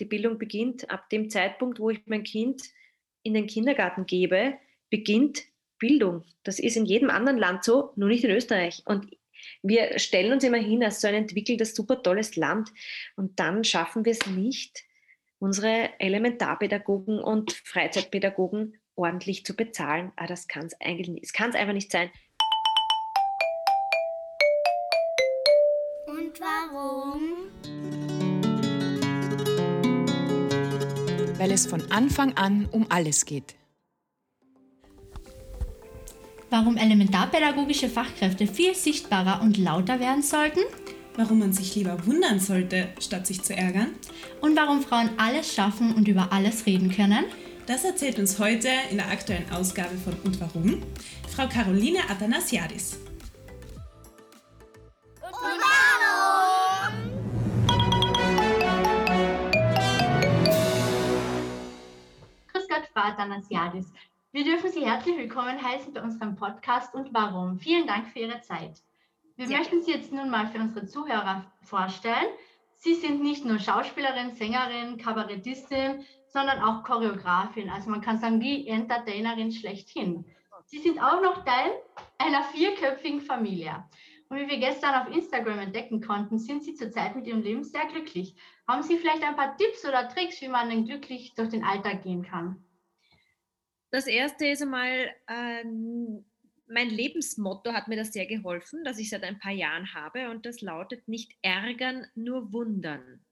Die Bildung beginnt ab dem Zeitpunkt, wo ich mein Kind in den Kindergarten gebe, beginnt Bildung. Das ist in jedem anderen Land so, nur nicht in Österreich. Und wir stellen uns immer hin als so ein entwickeltes, super tolles Land. Und dann schaffen wir es nicht, unsere Elementarpädagogen und Freizeitpädagogen ordentlich zu bezahlen. Aber ah, das kann es eigentlich nicht. Es kann es einfach nicht sein. Es von Anfang an um alles geht. Warum elementarpädagogische Fachkräfte viel sichtbarer und lauter werden sollten? Warum man sich lieber wundern sollte, statt sich zu ärgern? Und warum Frauen alles schaffen und über alles reden können? Das erzählt uns heute in der aktuellen Ausgabe von Und Warum Frau Caroline Athanasiadis. Athanasiadis. Wir dürfen Sie herzlich willkommen heißen bei unserem Podcast Und Warum. Vielen Dank für Ihre Zeit. Wir Sehr möchten Sie jetzt nun mal für unsere Zuhörer vorstellen. Sie sind nicht nur Schauspielerin, Sängerin, Kabarettistin, sondern auch Choreografin. Also man kann sagen, die Entertainerin schlechthin. Sie sind auch noch Teil einer vierköpfigen Familie. Und wie wir gestern auf Instagram entdecken konnten, sind Sie zurzeit mit Ihrem Leben sehr glücklich. Haben Sie vielleicht ein paar Tipps oder Tricks, wie man denn glücklich durch den Alltag gehen kann? Das erste ist einmal, ähm, mein Lebensmotto hat mir das sehr geholfen, das ich seit ein paar Jahren habe und das lautet nicht ärgern, nur wundern.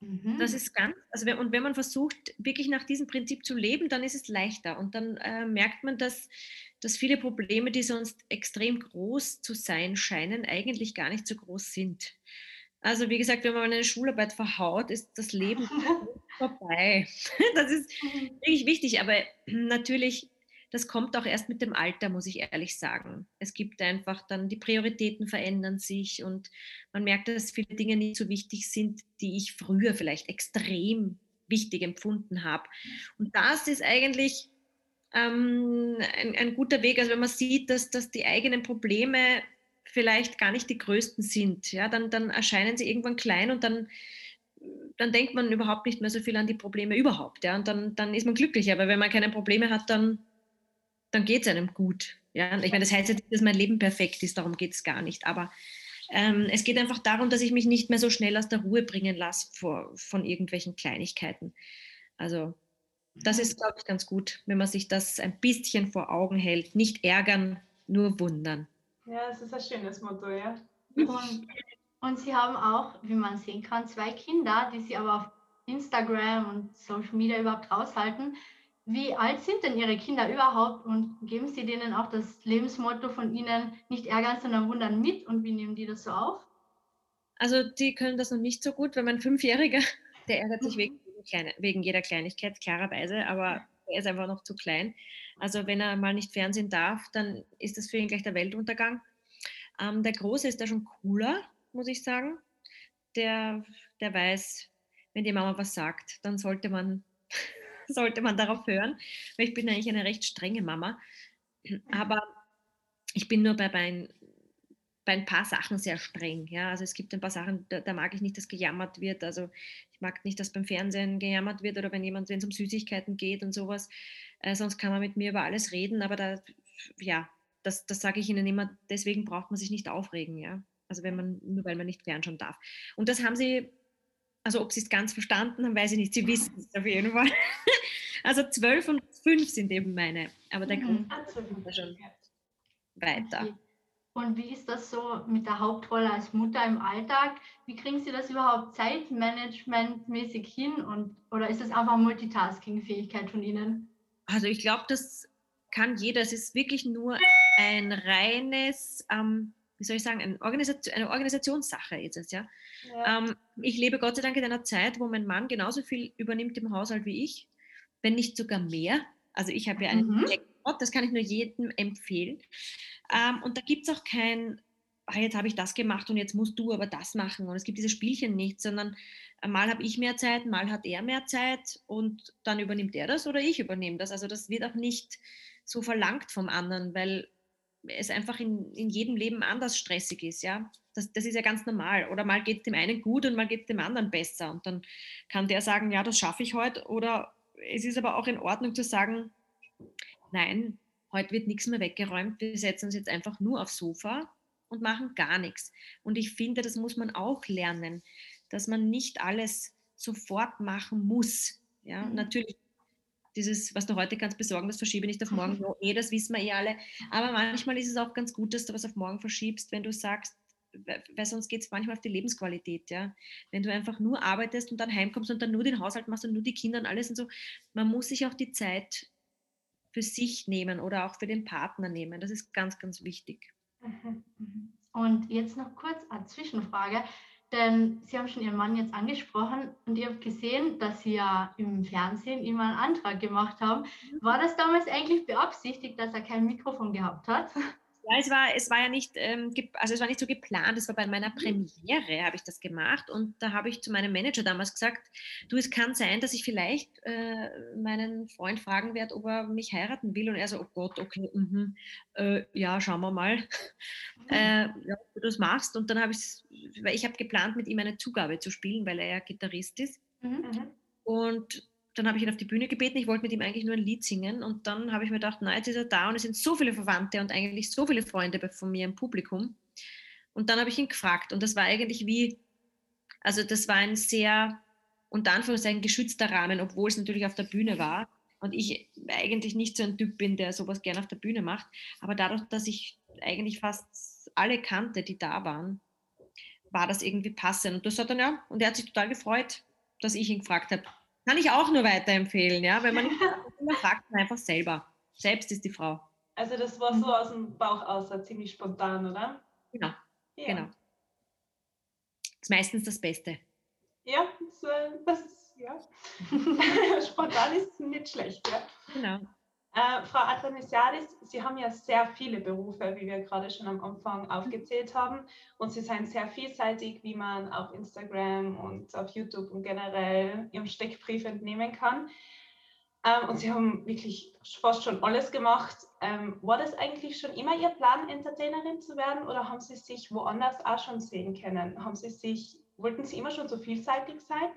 Mhm. Das ist ganz, also wenn, und wenn man versucht, wirklich nach diesem Prinzip zu leben, dann ist es leichter. Und dann äh, merkt man, dass, dass viele Probleme, die sonst extrem groß zu sein scheinen, eigentlich gar nicht so groß sind. Also wie gesagt, wenn man eine Schularbeit verhaut, ist das Leben vorbei. Das ist mhm. wirklich wichtig, aber natürlich das kommt auch erst mit dem Alter, muss ich ehrlich sagen. Es gibt einfach dann, die Prioritäten verändern sich und man merkt, dass viele Dinge nicht so wichtig sind, die ich früher vielleicht extrem wichtig empfunden habe. Und das ist eigentlich ähm, ein, ein, guter Weg. Also wenn man sieht, dass, dass die eigenen Probleme vielleicht gar nicht die größten sind, ja, dann, dann erscheinen sie irgendwann klein und dann dann denkt man überhaupt nicht mehr so viel an die Probleme überhaupt. Ja, und dann, dann ist man glücklich. Aber wenn man keine Probleme hat, dann, dann geht es einem gut. Ja? Ich meine, das heißt jetzt nicht, dass mein Leben perfekt ist, darum geht es gar nicht. Aber ähm, es geht einfach darum, dass ich mich nicht mehr so schnell aus der Ruhe bringen lasse vor, von irgendwelchen Kleinigkeiten. Also das ist, glaube ich, ganz gut, wenn man sich das ein bisschen vor Augen hält. Nicht ärgern, nur wundern. Ja, das ist ein schönes Motto, ja. Und, Sie haben auch, wie man sehen kann, zwei Kinder, die Sie aber auf Instagram und Social Media überhaupt raushalten. Wie alt sind denn Ihre Kinder überhaupt und geben Sie denen auch das Lebensmotto von Ihnen nicht ärgern, sondern wundern mit und wie nehmen die das so auf? Also die können das noch nicht so gut, weil mein Fünfjähriger, der ärgert sich wegen, wegen jeder Kleinigkeit, klarerweise, aber er ist einfach noch zu klein. Also wenn er mal nicht Fernsehen darf, dann ist das für ihn gleich der Weltuntergang. Ähm, der Große ist da schon cooler, muss ich sagen. Der, der weiß, wenn die Mama was sagt, dann sollte man sollte man darauf hören, weil ich bin eigentlich eine recht strenge Mama. Aber ich bin nur bei, bei, bei ein paar Sachen sehr streng. Ja? Also es gibt ein paar Sachen, da, da, mag ich nicht, dass gejammert wird. Also ich mag nicht, dass beim Fernsehen gejammert wird oder wenn jemand, wenn es um Süßigkeiten geht und sowas. Äh, sonst kann man mit mir über alles reden, aber da, ja, das, das sage ich Ihnen immer, deswegen braucht man sich nicht aufregen, ja. Also wenn man, nur weil man nicht fernschauen darf. Und das haben sie also ob sie es ganz verstanden haben, weiß ich nicht. Sie wissen es auf jeden Fall. Also zwölf und fünf sind eben meine. Aber der mhm. Grund ist schon weiter. Und wie ist das so mit der Hauptrolle als Mutter im Alltag? Wie kriegen Sie das überhaupt zeitmanagementmäßig hin? Und, oder ist das einfach Multitasking-Fähigkeit von Ihnen? Also ich glaube, das kann jeder. Es ist wirklich nur ein reines ähm, wie soll ich sagen, eine, Organisation, eine Organisationssache ist es, ja. ja. Ähm, ich lebe Gott sei Dank in einer Zeit, wo mein Mann genauso viel übernimmt im Haushalt wie ich, wenn nicht sogar mehr. Also ich habe ja einen mhm. Jackpot, das kann ich nur jedem empfehlen. Ähm, und da gibt es auch kein, ah, jetzt habe ich das gemacht und jetzt musst du aber das machen. Und es gibt diese Spielchen nicht, sondern mal habe ich mehr Zeit, mal hat er mehr Zeit und dann übernimmt er das oder ich übernehme das. Also das wird auch nicht so verlangt vom anderen, weil es einfach in, in jedem Leben anders stressig ist, ja. Das, das ist ja ganz normal. Oder mal geht es dem einen gut und mal geht es dem anderen besser. Und dann kann der sagen, ja, das schaffe ich heute. Oder es ist aber auch in Ordnung zu sagen, nein, heute wird nichts mehr weggeräumt. Wir setzen uns jetzt einfach nur aufs Sofa und machen gar nichts. Und ich finde, das muss man auch lernen, dass man nicht alles sofort machen muss. Ja, mhm. natürlich dieses, was du heute kannst besorgen, das verschiebe nicht auf morgen. No, eh, das wissen wir eh alle. Aber manchmal ist es auch ganz gut, dass du was auf morgen verschiebst, wenn du sagst, weil sonst geht es manchmal auf die Lebensqualität, ja. Wenn du einfach nur arbeitest und dann heimkommst und dann nur den Haushalt machst und nur die Kinder und alles und so, man muss sich auch die Zeit für sich nehmen oder auch für den Partner nehmen. Das ist ganz, ganz wichtig. Mhm, mhm. Und jetzt noch kurz eine Zwischenfrage. Denn Sie haben schon Ihren Mann jetzt angesprochen und ihr habt gesehen, dass Sie ja im Fernsehen immer einen Antrag gemacht haben. Mhm. War das damals eigentlich beabsichtigt, dass er kein Mikrofon gehabt hat? Ja, es war, es war ja nicht, ähm, also es war nicht so geplant, es war bei meiner mhm. Premiere, habe ich das gemacht und da habe ich zu meinem Manager damals gesagt, du, es kann sein, dass ich vielleicht äh, meinen Freund fragen werde, ob er mich heiraten will und er so, oh Gott, okay, mh, äh, ja, schauen wir mal, mhm. äh, ja, ob du das machst und dann habe ich, weil ich habe geplant, mit ihm eine Zugabe zu spielen, weil er ja Gitarrist ist mhm. und dann habe ich ihn auf die Bühne gebeten, ich wollte mit ihm eigentlich nur ein Lied singen und dann habe ich mir gedacht, na, jetzt ist er da und es sind so viele Verwandte und eigentlich so viele Freunde von mir im Publikum. Und dann habe ich ihn gefragt und das war eigentlich wie, also das war ein sehr, unter Anführungszeichen, geschützter Rahmen, obwohl es natürlich auf der Bühne war und ich eigentlich nicht so ein Typ bin, der sowas gerne auf der Bühne macht. Aber dadurch, dass ich eigentlich fast alle kannte, die da waren, war das irgendwie passend. Und das hat dann ja, und er hat sich total gefreut, dass ich ihn gefragt habe, kann ich auch nur weiterempfehlen, ja. Wenn man nicht immer fragt, man einfach selber. Selbst ist die Frau. Also das war so aus dem Bauch aus, ziemlich spontan, oder? Genau. Ja. genau. Das ist meistens das Beste. Ja, das, das ist, ja. spontan ist nicht schlecht, ja. Genau. Äh, Frau Athanasiadis, Sie haben ja sehr viele Berufe, wie wir gerade schon am Anfang aufgezählt haben. Und Sie sind sehr vielseitig, wie man auf Instagram und auf YouTube und generell Ihrem Steckbrief entnehmen kann. Ähm, und Sie haben wirklich fast schon alles gemacht. Ähm, war das eigentlich schon immer Ihr Plan, Entertainerin zu werden oder haben Sie sich woanders auch schon sehen können? Haben Sie sich, wollten Sie immer schon so vielseitig sein?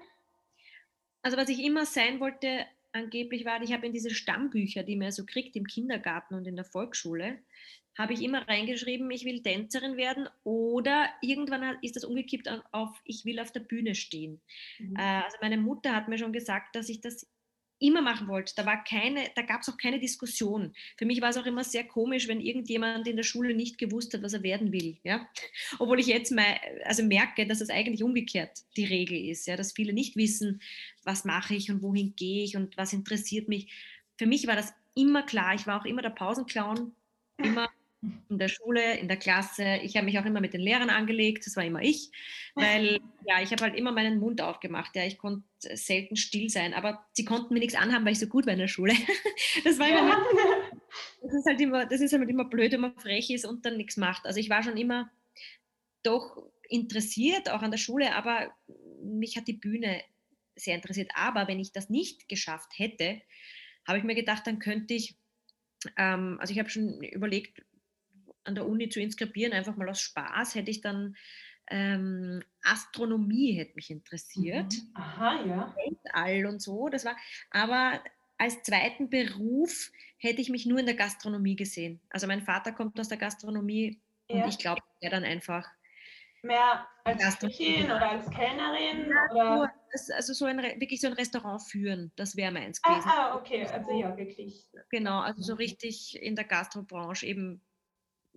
Also was ich immer sein wollte, angeblich war, ich habe in diese Stammbücher, die man so kriegt im Kindergarten und in der Volksschule, habe ich immer reingeschrieben, ich will Tänzerin werden oder irgendwann ist das umgekippt auf, ich will auf der Bühne stehen. Mhm. Äh, also meine Mutter hat mir schon gesagt, dass ich das immer machen wollte. Da war keine, da gab es auch keine Diskussion. Für mich war es auch immer sehr komisch, wenn irgendjemand in der Schule nicht gewusst hat, was er werden will. Ja? Obwohl ich jetzt mal, also merke, dass es eigentlich umgekehrt die Regel ist, ja? dass viele nicht wissen, was mache ich und wohin gehe ich und was interessiert mich. Für mich war das immer klar. Ich war auch immer der Pausenclown, immer in der Schule, in der Klasse. Ich habe mich auch immer mit den Lehrern angelegt, das war immer ich, weil ja, ich habe halt immer meinen Mund aufgemacht. Ja, ich konnte selten still sein, aber sie konnten mir nichts anhaben, weil ich so gut war in der Schule. Das war immer, das ist halt immer, das ist halt immer blöd, wenn man frech ist und dann nichts macht. Also ich war schon immer doch interessiert, auch an der Schule, aber mich hat die Bühne sehr interessiert. Aber wenn ich das nicht geschafft hätte, habe ich mir gedacht, dann könnte ich ähm, also ich habe schon überlegt, an der Uni zu inskribieren, einfach mal aus Spaß, hätte ich dann ähm, Astronomie hätte mich interessiert. Mhm. Aha, ja. Weltall und so. Das war, aber als zweiten Beruf hätte ich mich nur in der Gastronomie gesehen. Also mein Vater kommt aus der Gastronomie ja. und ich glaube, er dann einfach mehr als Köchin oder als Kellnerin? Ja, oder? also so ein, wirklich so ein Restaurant führen, das wäre meins gewesen. Ah, ah, okay, also ja, wirklich. Genau, also so richtig in der Gastrobranche eben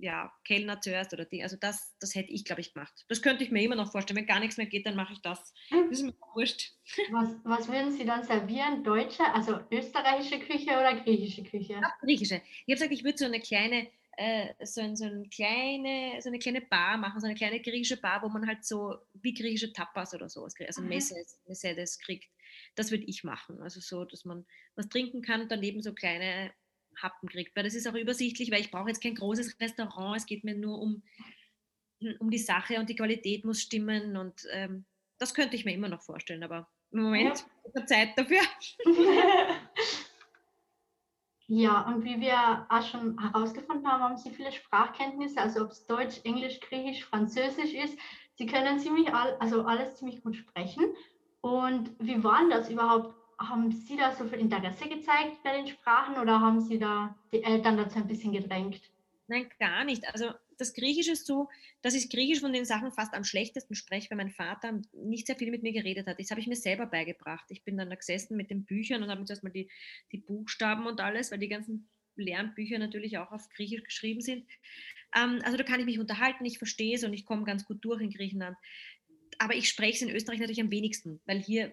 ja, Kellner zuerst oder die. Also das, das hätte ich, glaube ich, gemacht. Das könnte ich mir immer noch vorstellen. Wenn gar nichts mehr geht, dann mache ich das. Hm. Das ist mir wurscht. Was, was würden Sie dann servieren? Deutsche, also österreichische Küche oder griechische Küche? Ja, griechische. Ich habe gesagt, ich würde so eine kleine, äh, so, ein, so, ein kleine, so eine kleine Bar machen, so eine kleine griechische Bar, wo man halt so wie griechische Tapas oder sowas kriegt, also. Messes, Messedes kriegt. Das würde ich machen. Also so, dass man was trinken kann, daneben so kleine Happen kriegt. Weil das ist auch übersichtlich, weil ich brauche jetzt kein großes Restaurant. Es geht mir nur um, um die Sache und die Qualität muss stimmen. Und ähm, das könnte ich mir immer noch vorstellen. Aber im Moment ja. ist Zeit dafür. Ja, und wie wir auch schon herausgefunden haben, haben Sie viele Sprachkenntnisse, also ob es Deutsch, Englisch, Griechisch, Französisch ist. Sie können ziemlich all, also alles ziemlich gut sprechen. Und wie war das überhaupt? Haben Sie da so viel Interesse gezeigt bei den Sprachen oder haben Sie da die Eltern dazu ein bisschen gedrängt? Nein, gar nicht. Also das Griechische ist so, dass ich Griechisch von den Sachen fast am schlechtesten spreche, weil mein Vater nicht sehr viel mit mir geredet hat. Das habe ich mir selber beigebracht. Ich bin dann da gesessen mit den Büchern und habe mir zuerst mal die, die Buchstaben und alles, weil die ganzen Lernbücher natürlich auch auf Griechisch geschrieben sind. Ähm, also da kann ich mich unterhalten, ich verstehe es und ich komme ganz gut durch in Griechenland. Aber ich spreche es in Österreich natürlich am wenigsten, weil hier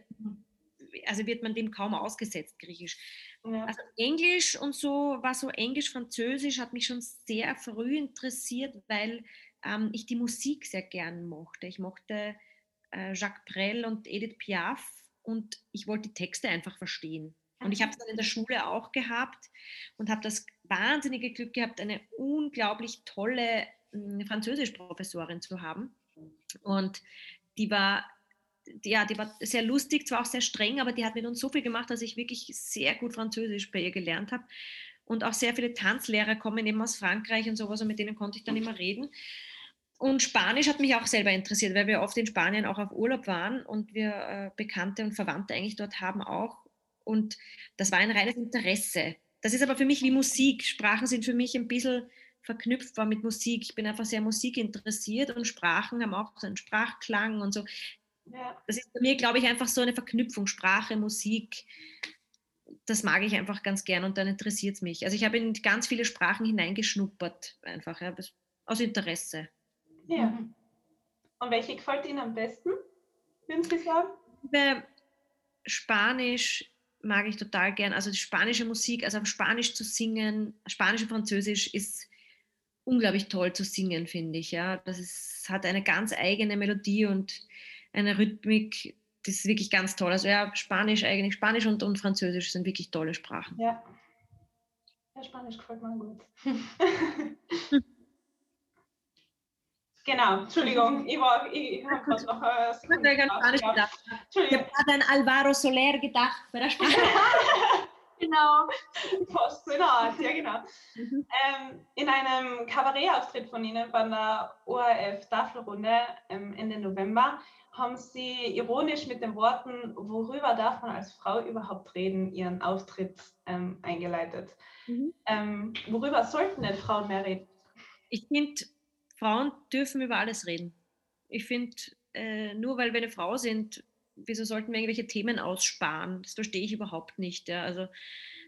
also wird man dem kaum ausgesetzt, Griechisch. Ja. Also Englisch und so, war so Englisch, Französisch hat mich schon sehr früh interessiert, weil ähm, ich die Musik sehr gern mochte. Ich mochte äh, Jacques Brel und Edith Piaf und ich wollte die Texte einfach verstehen. Und ich habe es dann in der Schule auch gehabt und habe das wahnsinnige Glück gehabt, eine unglaublich tolle äh, Französischprofessorin zu haben. Und die war ja, die war sehr lustig, zwar auch sehr streng, aber die hat mit uns so viel gemacht, dass ich wirklich sehr gut Französisch bei ihr gelernt habe. Und auch sehr viele Tanzlehrer kommen eben aus Frankreich und sowas und mit denen konnte ich dann immer reden. Und Spanisch hat mich auch selber interessiert, weil wir oft in Spanien auch auf Urlaub waren und wir äh, Bekannte und Verwandte eigentlich dort haben auch. Und das war ein reines Interesse. Das ist aber für mich wie Musik. Sprachen sind für mich ein bisschen verknüpft war mit Musik. Ich bin einfach sehr musikinteressiert und Sprachen haben auch so einen Sprachklang und so. Ja. Das ist bei mir, glaube ich, einfach so eine Verknüpfung, Sprache, Musik. Das mag ich einfach ganz gern und dann interessiert es mich. Also ich habe in ganz viele Sprachen hineingeschnuppert, einfach ja, aus Interesse. Ja. Mhm. Und welche gefällt Ihnen am besten, würden Sie sagen? Spanisch mag ich total gern. Also die spanische Musik, also auf Spanisch zu singen, Spanisch und Französisch ist unglaublich toll zu singen, finde ich. Ja, das ist, hat eine ganz eigene Melodie und eine Rhythmik, das ist wirklich ganz toll. Also ja, Spanisch eigentlich, Spanisch und, und Französisch sind wirklich tolle Sprachen. Ja. Ja, Spanisch gefällt mir gut. genau, Entschuldigung, ich, war, ich habe gerade noch äh, Ich habe Spanisch gedacht. Ich habe gerade an Alvaro Soler gedacht bei der Sprache. Genau. Fast so in der Art, ja genau. Mhm. Ähm, in einem Kabarettauftritt von Ihnen bei der ORF Tafelrunde ähm, Ende November haben Sie ironisch mit den Worten, worüber darf man als Frau überhaupt reden, Ihren Auftritt ähm, eingeleitet. Mhm. Ähm, worüber sollten denn Frauen mehr reden? Ich finde, Frauen dürfen über alles reden. Ich finde, äh, nur weil wir eine Frau sind, wieso sollten wir irgendwelche Themen aussparen? Das verstehe ich überhaupt nicht. Ja. Also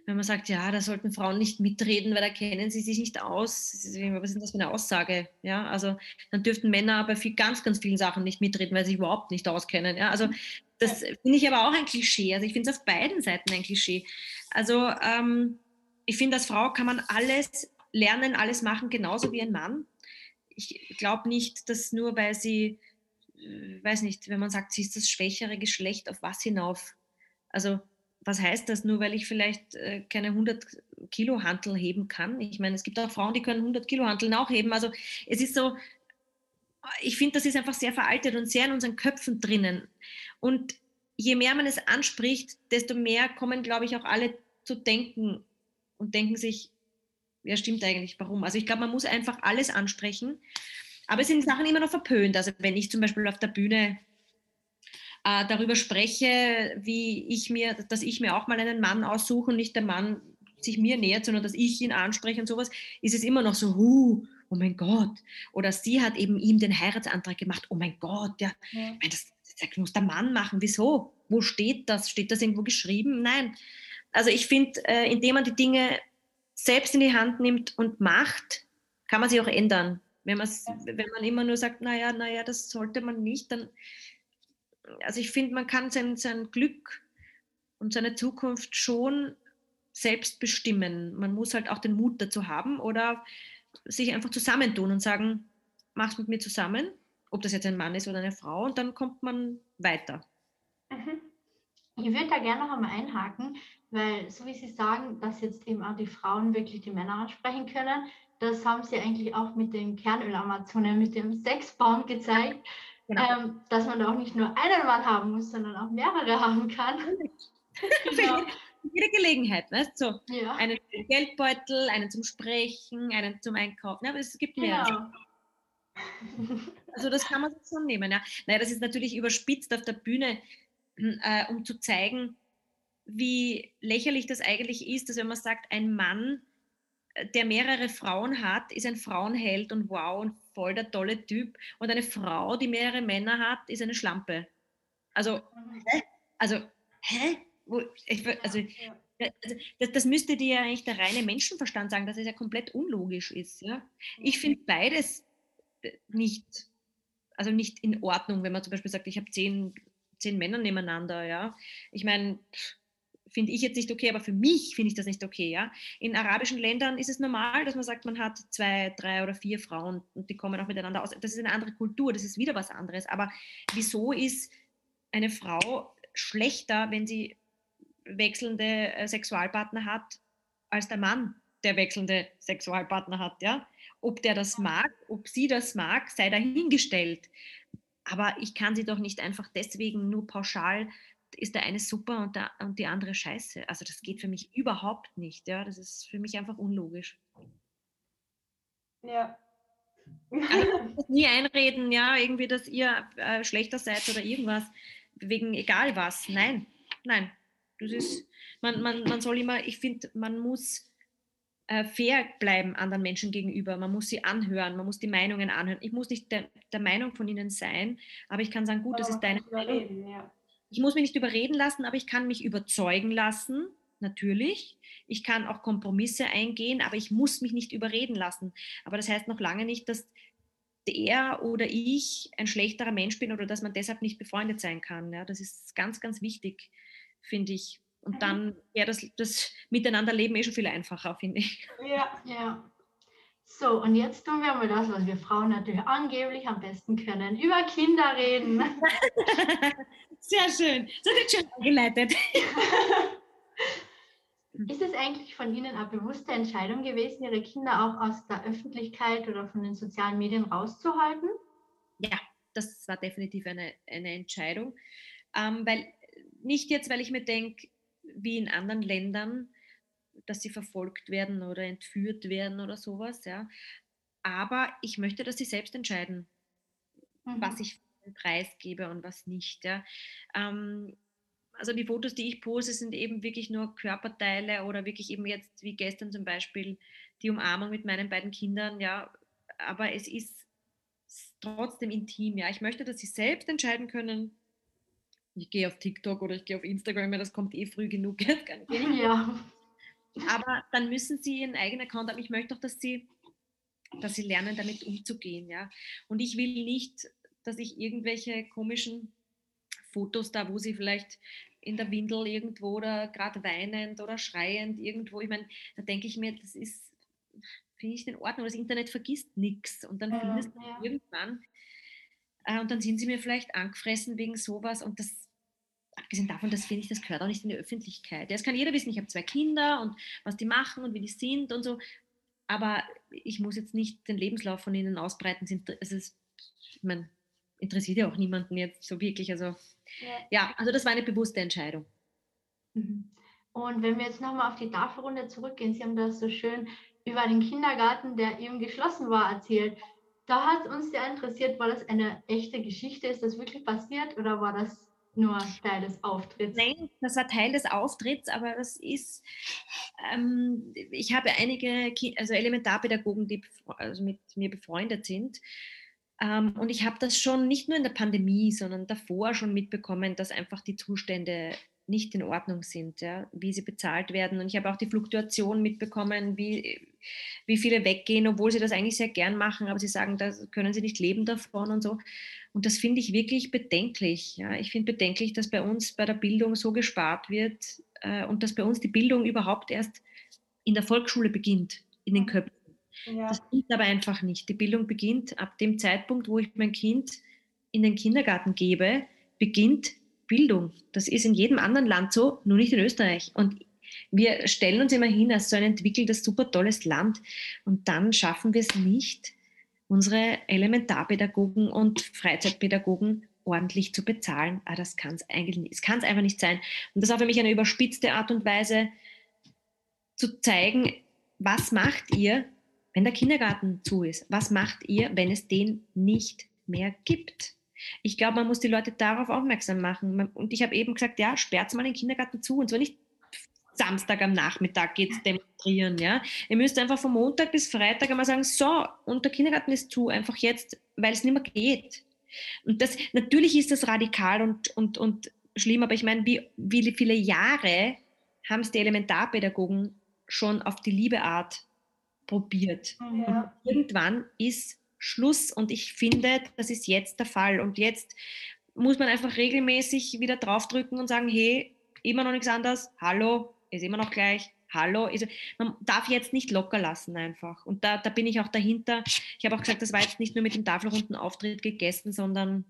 wenn man sagt, ja, da sollten Frauen nicht mitreden, weil da kennen sie sich nicht aus. Was ist denn das für eine Aussage? Ja, also dann dürften Männer bei viel, ganz, ganz vielen Sachen nicht mitreden, weil sie sich überhaupt nicht auskennen. Ja, also das finde ich aber auch ein Klischee. Also ich finde es auf beiden Seiten ein Klischee. Also ähm, ich finde, als Frau kann man alles lernen, alles machen, genauso wie ein Mann. Ich glaube nicht, dass nur weil sie äh, weiß nicht, wenn man sagt, sie ist das schwächere Geschlecht, auf was hinauf? Also was heißt das? Nur weil ich vielleicht äh, keine 100 Kilo Hantel heben kann. Ich meine, es gibt auch Frauen, die können 100 Kilo Hanteln auch heben. Also es ist so, ich finde, das ist einfach sehr veraltet und sehr in unseren Köpfen drinnen. Und je mehr man es anspricht, desto mehr kommen, glaube ich, auch alle zu denken und denken sich, ja, stimmt eigentlich, warum? Also ich glaube, man muss einfach alles ansprechen. Aber es sind Sachen immer noch verpönt. Also wenn ich zum Beispiel auf der Bühne äh, darüber spreche, wie ich mir, dass ich mir auch mal einen Mann aussuche und nicht der Mann sich mir nähert, sondern dass ich ihn anspreche und sowas, ist es immer noch so, huh, oh mein Gott. Oder sie hat eben ihm den Heiratsantrag gemacht, oh mein Gott, ja, ja. Das, das muss der Mann machen, wieso? Wo steht das? Steht das irgendwo geschrieben? Nein. Also ich finde, äh, indem man die Dinge selbst in die Hand nimmt und macht, kann man sie auch ändern. Wenn, wenn man immer nur sagt, naja, naja, das sollte man nicht, dann, also ich finde, man kann sein, sein Glück und seine Zukunft schon selbst bestimmen. Man muss halt auch den Mut dazu haben oder sich einfach zusammentun und sagen, mach's mit mir zusammen, ob das jetzt ein Mann ist oder eine Frau, und dann kommt man weiter. Mhm. Ich würde da gerne noch einmal einhaken, weil so wie Sie sagen, dass jetzt eben auch die Frauen wirklich die Männer ansprechen können, das haben sie eigentlich auch mit dem Kernöl-Amazone, mit dem Sexbaum gezeigt, genau. ähm, dass man da auch nicht nur einen Mann haben muss, sondern auch mehrere haben kann. genau. jede Gelegenheit, weißt so Ja. einen Geldbeutel, einen zum Sprechen, einen zum Einkaufen. Ja, aber es gibt mehr. Genau. Also das kann man sich schon nehmen. Ja. Naja, das ist natürlich überspitzt auf der Bühne, äh, um zu zeigen, wie lächerlich das eigentlich ist, dass wenn man sagt, ein Mann, der mehrere Frauen hat, ist ein Frauenheld und wow und voll der tolle Typ. Und eine Frau, die mehrere Männer hat, ist eine Schlampe. Also, also, hä? Ich, also, also, das, das müsste dir ja eigentlich der reine Menschenverstand sagen, dass es ja komplett unlogisch ist. Ja? Ich finde beides äh, nicht, also nicht in Ordnung, wenn man zum Beispiel sagt, ich habe zehn, zehn Männer nebeneinander. Ja? Ich meine, finde ich jetzt nicht okay, aber für mich finde ich das nicht okay. Ja? In arabischen Ländern ist es normal, dass man sagt, man hat zwei, drei oder vier Frauen und die kommen auch miteinander aus. Das ist eine andere Kultur, das ist wieder was anderes. Aber wieso ist eine Frau schlechter, wenn sie wechselnde äh, Sexualpartner hat, als der Mann, der wechselnde Sexualpartner hat, ja? Ob der das mag, ob sie das mag, sei dahingestellt. Aber ich kann sie doch nicht einfach deswegen nur pauschal, ist der eine super und, der, und die andere scheiße. Also das geht für mich überhaupt nicht, ja? Das ist für mich einfach unlogisch. Ja. Also, nie einreden, ja, irgendwie, dass ihr äh, schlechter seid oder irgendwas, wegen egal was. Nein, nein. Das ist, man, man, man soll immer, ich finde, man muss äh, fair bleiben anderen Menschen gegenüber. Man muss sie anhören, man muss die Meinungen anhören. Ich muss nicht der, der Meinung von ihnen sein, aber ich kann sagen, gut, das ist deine Meinung. Ja. Ich muss mich nicht überreden lassen, aber ich kann mich überzeugen lassen, natürlich. Ich kann auch Kompromisse eingehen, aber ich muss mich nicht überreden lassen. Aber das heißt noch lange nicht, dass der oder ich ein schlechterer Mensch bin oder dass man deshalb nicht befreundet sein kann. Ja, das ist ganz, ganz wichtig, finde ich. Und Mhm. dann wäre das, das Miteinanderleben eh schon viel einfacher, finde ich. Ja. Ja. So, und jetzt tun wir mal das, was wir Frauen natürlich angeblich am besten können. Über Kinder reden. Sehr schön. So wird schön eingeleitet. Ist es eigentlich von Ihnen eine bewusste Entscheidung gewesen, Ihre Kinder auch aus der Öffentlichkeit oder von den sozialen Medien rauszuhalten? Ja, das war definitiv eine, eine Entscheidung. Ähm, weil nicht jetzt, weil ich mir denke, wie in anderen Ländern, dass sie verfolgt werden oder entführt werden oder sowas, ja. Aber ich möchte, dass sie selbst entscheiden, Mhm. was ich preisgebe und was nicht. Ja. Ähm, also die Fotos, die ich pose, sind eben wirklich nur Körperteile oder wirklich eben jetzt wie gestern zum Beispiel die Umarmung mit meinen beiden Kindern. Ja, aber es ist trotzdem intim. Ja, ich möchte, dass sie selbst entscheiden können. Ich gehe auf TikTok oder ich gehe auf Instagram, das kommt eh früh genug. Eh Ja. Aber dann müssen sie ihren eigenen Account haben. Ich möchte auch, dass sie, dass sie lernen, damit umzugehen, ja. Und ich will nicht, dass ich irgendwelche komischen Fotos da, wo sie vielleicht in der Windel irgendwo oder gerade weinend oder schreiend irgendwo, ich meine, da denke ich mir, das ist, finde ich in Ordnung. Das Internet vergisst nichts und dann Ja, findest du ja. irgendwann äh, und dann sind sie mir vielleicht angefressen wegen sowas und das abgesehen davon, das finde ich, das gehört auch nicht in die Öffentlichkeit. Das kann jeder wissen, ich habe zwei Kinder und was die machen und wie die sind und so. Aber ich muss jetzt nicht den Lebenslauf von ihnen ausbreiten. Es ist, ich meine, interessiert ja auch niemanden jetzt so wirklich. Also Ja. ja, also das war eine bewusste Entscheidung. Mhm. Und wenn wir jetzt nochmal auf die Tafelrunde zurückgehen, Sie haben das so schön über den Kindergarten, der eben geschlossen war, erzählt. Da hat uns sehr interessiert, war das eine echte Geschichte? Ist das wirklich passiert oder war das nur Teil des Auftritts? Nein, das war Teil des Auftritts, aber das ist, ähm, ich habe einige also Elementarpädagogen, die also mit mir befreundet sind. Ähm, und ich habe das schon nicht nur in der Pandemie, sondern davor schon mitbekommen, dass einfach die Zustände nicht in Ordnung sind, ja, wie sie bezahlt werden. Und ich habe auch die Fluktuation mitbekommen, wie, wie viele weggehen, obwohl sie das eigentlich sehr gern machen, aber sie sagen, da können sie nicht leben davon und so. Und das finde ich wirklich bedenklich. Ja. Ich finde bedenklich, dass bei uns bei der Bildung so gespart wird äh, und dass bei uns die Bildung überhaupt erst in der Volksschule beginnt, in den Köpfen. Ja. Das stimmt aber einfach nicht. Die Bildung beginnt ab dem Zeitpunkt, wo ich mein Kind in den Kindergarten gebe, beginnt Bildung. Das ist in jedem anderen Land so, nur nicht in Österreich. Und wir stellen uns immer hin als so ein entwickeltes, super tolles Land. Und dann schaffen wir es nicht, unsere Elementarpädagogen und Freizeitpädagogen ordentlich zu bezahlen. Ah, das kann es eigentlich nicht. Es kann es einfach nicht sein. Und das war für mich eine überspitzte Art und Weise zu zeigen, was macht ihr, wenn der Kindergarten zu ist? Was macht ihr, wenn es den nicht mehr gibt? Ich glaube, man muss die Leute darauf aufmerksam machen. Und ich habe eben gesagt, ja, sperrt mal den Kindergarten zu. Und zwar nicht Samstag am Nachmittag geht es demonstrieren. Ja? Ihr müsst einfach von Montag bis Freitag einmal sagen, so, und der Kindergarten ist zu, einfach jetzt, weil es nicht mehr geht. Und das, natürlich ist das radikal und, und, und schlimm, aber ich meine, wie, wie viele Jahre haben es die Elementarpädagogen schon auf die liebe Art probiert. Ja. Und irgendwann ist Schluss und ich finde, das ist jetzt der Fall. Und jetzt muss man einfach regelmäßig wieder draufdrücken und sagen, hey, immer noch nichts anderes, hallo, ist immer noch gleich, hallo. Also man darf jetzt nicht locker lassen einfach. Und da, da bin ich auch dahinter. Ich habe auch gesagt, das war jetzt nicht nur mit dem Tafelrunden Auftritt gegessen, sondern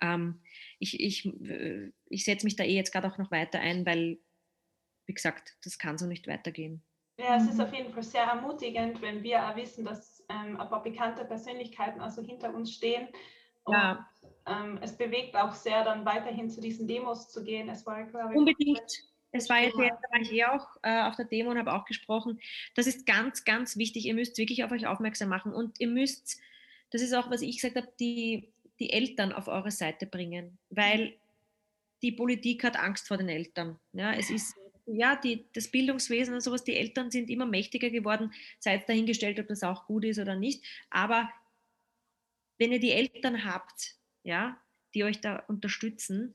ähm, ich, ich, äh, ich setze mich da eh jetzt gerade auch noch weiter ein, weil, wie gesagt, das kann so nicht weitergehen. Ja, es ist auf jeden Fall sehr ermutigend, wenn wir auch wissen, dass ähm, ein paar bekannte Persönlichkeiten also hinter uns stehen. Und ja. ähm, es bewegt auch sehr, dann weiterhin zu diesen Demos zu gehen. Es war, glaube ich, Unbedingt. Es war jetzt, ja. da war ich eh auch äh, auf der Demo und habe auch gesprochen. Das ist ganz, ganz wichtig. Ihr müsst wirklich auf euch aufmerksam machen und ihr müsst, das ist auch, was ich gesagt habe, die, die Eltern auf eure Seite bringen, weil die Politik hat Angst vor den Eltern. Ja, es ist ja, die, das Bildungswesen und sowas, die Eltern sind immer mächtiger geworden, sei es dahingestellt, ob das auch gut ist oder nicht. Aber wenn ihr die Eltern habt, ja, die euch da unterstützen,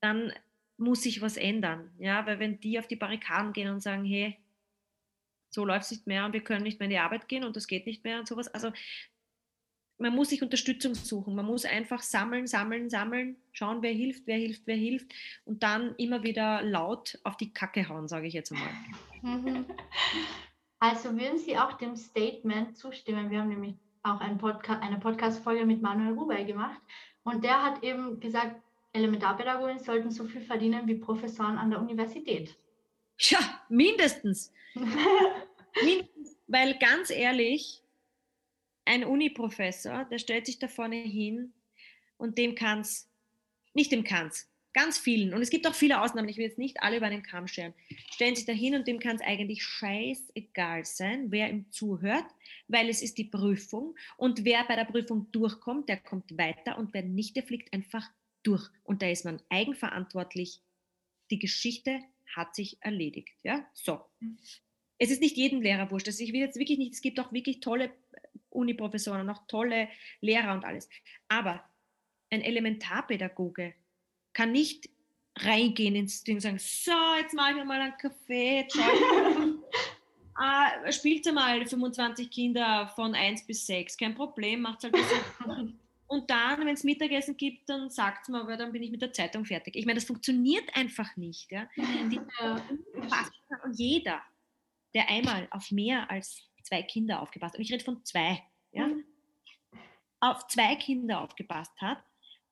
dann muss sich was ändern. Ja, weil wenn die auf die Barrikaden gehen und sagen, hey, so läuft es nicht mehr und wir können nicht mehr in die Arbeit gehen und das geht nicht mehr und sowas. Also man muss sich Unterstützung suchen. Man muss einfach sammeln, sammeln, sammeln, schauen, wer hilft, wer hilft, wer hilft und dann immer wieder laut auf die Kacke hauen, sage ich jetzt mal. Mhm. Also würden Sie auch dem Statement zustimmen? Wir haben nämlich auch ein Podca eine Podcast-Folge mit Manuel Rubey gemacht und der hat eben gesagt, Elementarpädagogen sollten so viel verdienen wie Professoren an der Universität. Ja, mindestens. mindestens. Weil ganz ehrlich, ein Uni-Professor, der stellt sich da vorne hin und dem kann es, nicht dem kann es, ganz vielen, und es gibt auch viele Ausnahmen, ich will jetzt nicht alle über einen Kamm scheren, stellen sich da hin und dem kann es eigentlich scheißegal sein, wer ihm zuhört, weil es ist die Prüfung und wer bei der Prüfung durchkommt, der kommt weiter und wer nicht, der fliegt einfach durch. Und da ist man eigenverantwortlich. Die Geschichte hat sich erledigt. Ja, so. Mhm. Es ist nicht jedem Lehrer wurscht. Also ich will jetzt wirklich nicht, es gibt auch wirklich tolle Uniprofessoren und auch tolle Lehrer und alles. Aber ein Elementarpädagoge kann nicht reingehen ins Ding und sagen, so, jetzt mache ich mir mal einen Kaffee, ah, spielt mal 25 Kinder von 1 bis 6, kein Problem, macht halt Und dann, wenn es Mittagessen gibt, dann sagt es mir, aber dann bin ich mit der Zeitung fertig. Ich meine, das funktioniert einfach nicht. Ja? Die, und jeder, der einmal auf mehr als zwei Kinder aufgepasst hat, und ich rede von zwei, ja, mhm. auf zwei Kinder aufgepasst hat,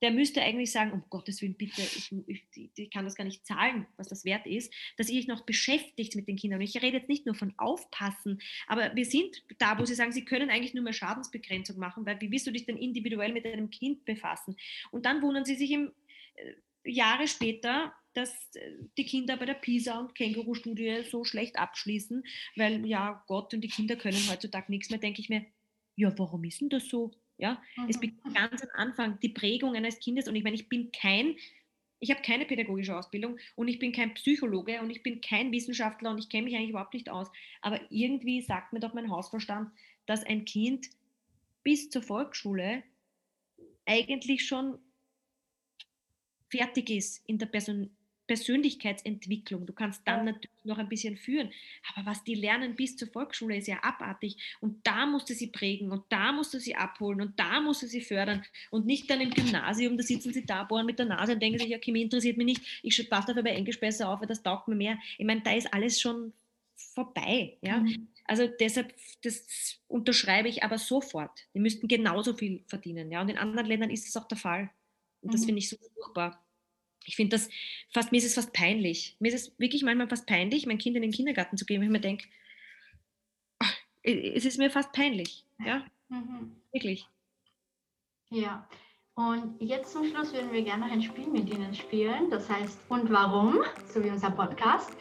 der müsste eigentlich sagen, um Gottes Willen, bitte, ich, ich, ich, kann das gar nicht zahlen, was das wert ist, dass ihr euch noch beschäftigt mit den Kindern. Und ich rede jetzt nicht nur von Aufpassen, aber wir sind da, wo sie sagen, sie können eigentlich nur mehr Schadensbegrenzung machen, weil wie willst du dich denn individuell mit einem Kind befassen? Und dann wundern sie sich im, äh, Jahre später, dass äh, die Kinder bei der PISA- und Känguru-Studie so schlecht abschließen, weil ja Gott und die Kinder können heutzutage nichts mehr, denke ich mir, ja, warum ist denn das so? Ja, mhm. es beginnt ganz am Anfang die Prägung eines Kindes und ich meine, ich bin kein, ich habe keine pädagogische Ausbildung und ich bin kein Psychologe und ich bin kein Wissenschaftler und ich kenne mich eigentlich überhaupt nicht aus. Aber irgendwie sagt mir doch mein Hausverstand, dass ein Kind bis zur Volksschule eigentlich schon fertig ist in der Person Persönlichkeitsentwicklung. Du kannst dann natürlich noch ein bisschen führen. Aber was die lernen bis zur Volksschule ist ja abartig. Und da musst du sie prägen und da musst du sie abholen und da musst du sie fördern. Und nicht dann im Gymnasium, da sitzen sie da, bohren mit der Nase und denken sich, ja, Chemie interessiert mich nicht. Ich passe dafür bei Englisch besser auf, weil das taugt mir mehr. Ich meine, da ist alles schon vorbei. Ja? Mhm. Also deshalb, das unterschreibe ich aber sofort. Die müssten genauso viel verdienen. Ja? Und in anderen Ländern ist es auch der Fall. Und das mhm. finde ich so furchtbar. Ich finde das fast, mir ist es fast peinlich. Mir ist es wirklich manchmal fast peinlich, mein Kind in den Kindergarten zu geben, wenn ich mir denke, es ist mir fast peinlich. Ja, mhm. wirklich. Ja. Und jetzt zum Schluss würden wir gerne noch ein Spiel mit Ihnen spielen. Das heißt Und warum, so wie unser Podcast.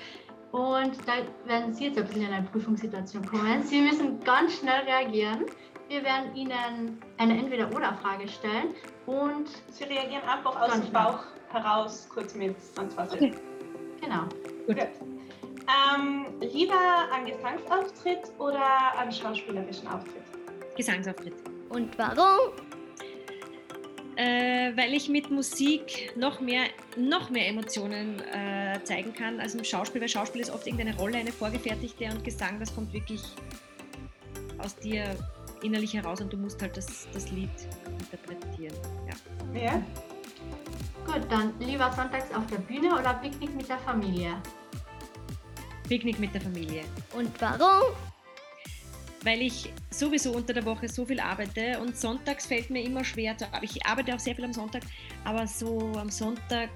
Und da werden Sie jetzt ein bisschen in eine Prüfungssituation kommen. Sie müssen ganz schnell reagieren. Wir werden Ihnen eine Entweder-Oder-Frage stellen und Sie reagieren einfach aus dem Bauch heraus, kurz mit Antwort. Okay. Genau. Gut. Ähm, lieber ein Gesangsauftritt oder einen schauspielerischen Auftritt? Gesangsauftritt. Und warum? Äh, weil ich mit Musik noch mehr, noch mehr Emotionen äh, zeigen kann als im Schauspiel, weil Schauspiel ist oft irgendeine Rolle, eine vorgefertigte und Gesang, das kommt wirklich aus dir innerlich heraus und du musst halt das, das Lied interpretieren. Ja. ja. Gut, dann lieber sonntags auf der Bühne oder Picknick mit der Familie? Picknick mit der Familie. Und warum? Weil ich sowieso unter der Woche so viel arbeite und sonntags fällt mir immer schwer. Ich arbeite auch sehr viel am Sonntag, aber so am Sonntag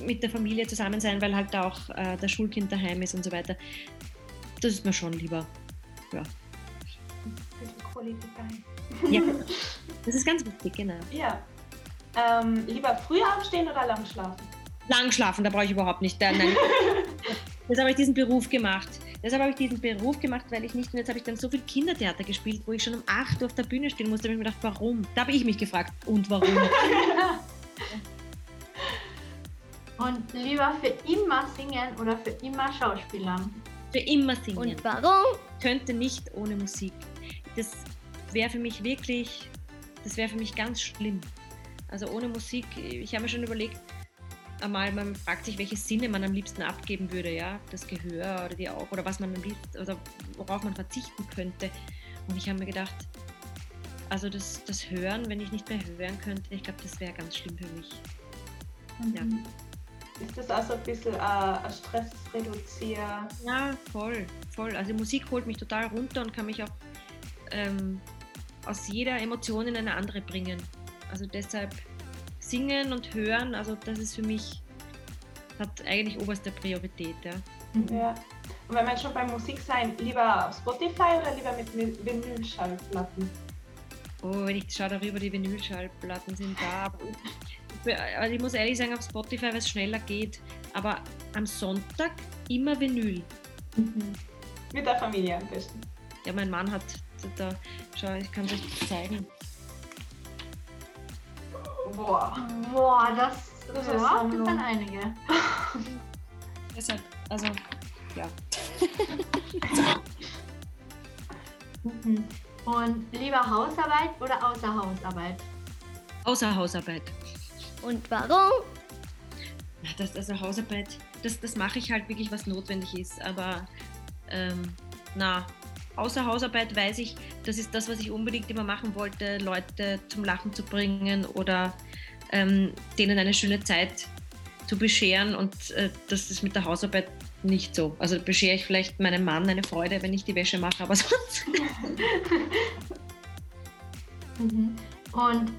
mit der Familie zusammen sein, weil halt auch äh, der Schulkind daheim ist und so weiter. Das ist mir schon lieber. Ja. Ja, das ist ganz wichtig, genau. Ja. Ähm, lieber früh aufstehen oder lang schlafen? Lang schlafen, da brauche ich überhaupt nicht. Nein, nein. Deshalb habe ich diesen Beruf gemacht. Deshalb habe ich diesen Beruf gemacht, weil ich nicht, und jetzt habe ich dann so viel Kindertheater gespielt, wo ich schon um 8 Uhr auf der Bühne stehen musste. Da habe ich mir gedacht, warum? Da habe ich mich gefragt, und warum? und lieber für immer singen oder für immer Schauspielern? Für immer singen. Und warum? Könnte nicht ohne Musik. Das wäre für mich wirklich, das wäre für mich ganz schlimm. Also ohne Musik, ich habe mir schon überlegt, einmal, man fragt sich, welche Sinne man am liebsten abgeben würde, ja, das Gehör oder die Augen oder was man am liebsten, oder worauf man verzichten könnte. Und ich habe mir gedacht, also das, das Hören, wenn ich nicht mehr hören könnte, ich glaube, das wäre ganz schlimm für mich. Mhm. Ja. Ist das also ein bisschen äh, ein Stressreduzier? Ja, voll, voll. Also Musik holt mich total runter und kann mich auch ähm, aus jeder Emotion in eine andere bringen. Also deshalb singen und hören, also das ist für mich, hat eigentlich oberste Priorität. Ja. Mhm. ja. Und wenn wir schon bei Musik sein, lieber auf Spotify oder lieber mit Vinylschallplatten? Oh, wenn ich schaue darüber, die Vinylschallplatten sind da. also ich muss ehrlich sagen, auf Spotify, weil es schneller geht. Aber am Sonntag immer Vinyl. Mhm. Mit der Familie am besten. Ja, mein Mann hat da, schau, ich kann es euch zeigen. Boah. Boah, das, das, das ja, sind dann einige. Deshalb, also, ja. Und lieber Hausarbeit oder außer Hausarbeit? Außer Hausarbeit. Und warum? Das, also Hausarbeit, das, das mache ich halt wirklich, was notwendig ist. Aber ähm, na, außer Hausarbeit weiß ich, das ist das, was ich unbedingt immer machen wollte, Leute zum Lachen zu bringen oder ähm, denen eine schöne Zeit zu bescheren. Und äh, das ist mit der Hausarbeit nicht so. Also beschere ich vielleicht meinem Mann eine Freude, wenn ich die Wäsche mache, aber sonst. mhm. Und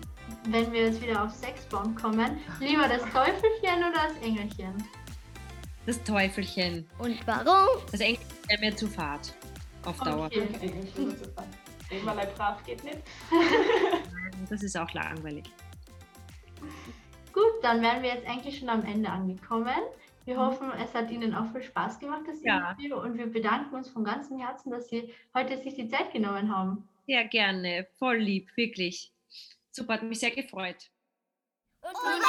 wenn wir jetzt wieder auf Sexbomb kommen, lieber das Teufelchen oder das Engelchen? Das Teufelchen. Und warum? Das Engelchen wäre mir zu fad auf Dauer. Okay. Einmal brav geht nicht. das ist auch langweilig. Gut, dann wären wir jetzt eigentlich schon am Ende angekommen. Wir mhm. hoffen, es hat Ihnen auch viel Spaß gemacht, das ja. Interview. Und wir bedanken uns von ganzem Herzen, dass Sie heute sich die Zeit genommen haben. Sehr gerne, voll lieb, wirklich. Super, hat mich sehr gefreut. Und warum?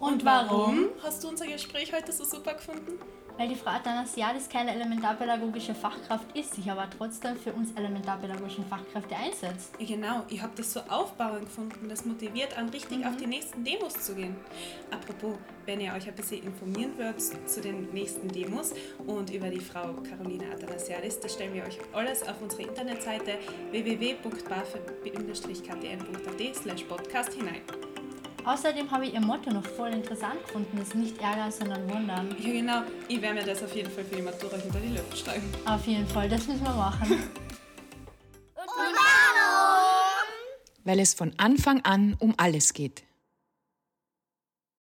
Und warum hast du unser Gespräch heute so super gefunden? Weil die Frau Athanasiadis keine elementarpädagogische Fachkraft ist, sich aber trotzdem für uns elementarpädagogischen Fachkräfte einsetzt. Genau, ich habe das so aufbauend gefunden, das motiviert an richtig mhm. auf die nächsten Demos zu gehen. Apropos, wenn ihr euch ein bisschen informieren wollt zu den nächsten Demos und über die Frau Caroline Athanasiadis, da stellen wir euch alles auf unsere Internetseite www.bafe-ktn.at slash podcast hinein. Außerdem habe ich ihr Motto noch voll interessant gefunden, das nicht Ärger, sondern Wundern. Ja genau, ich werde mir das auf jeden Fall für die Matura hinter die Löffel schreiben. Auf jeden Fall, das müssen wir machen. Und warum? Weil es von Anfang an um alles geht.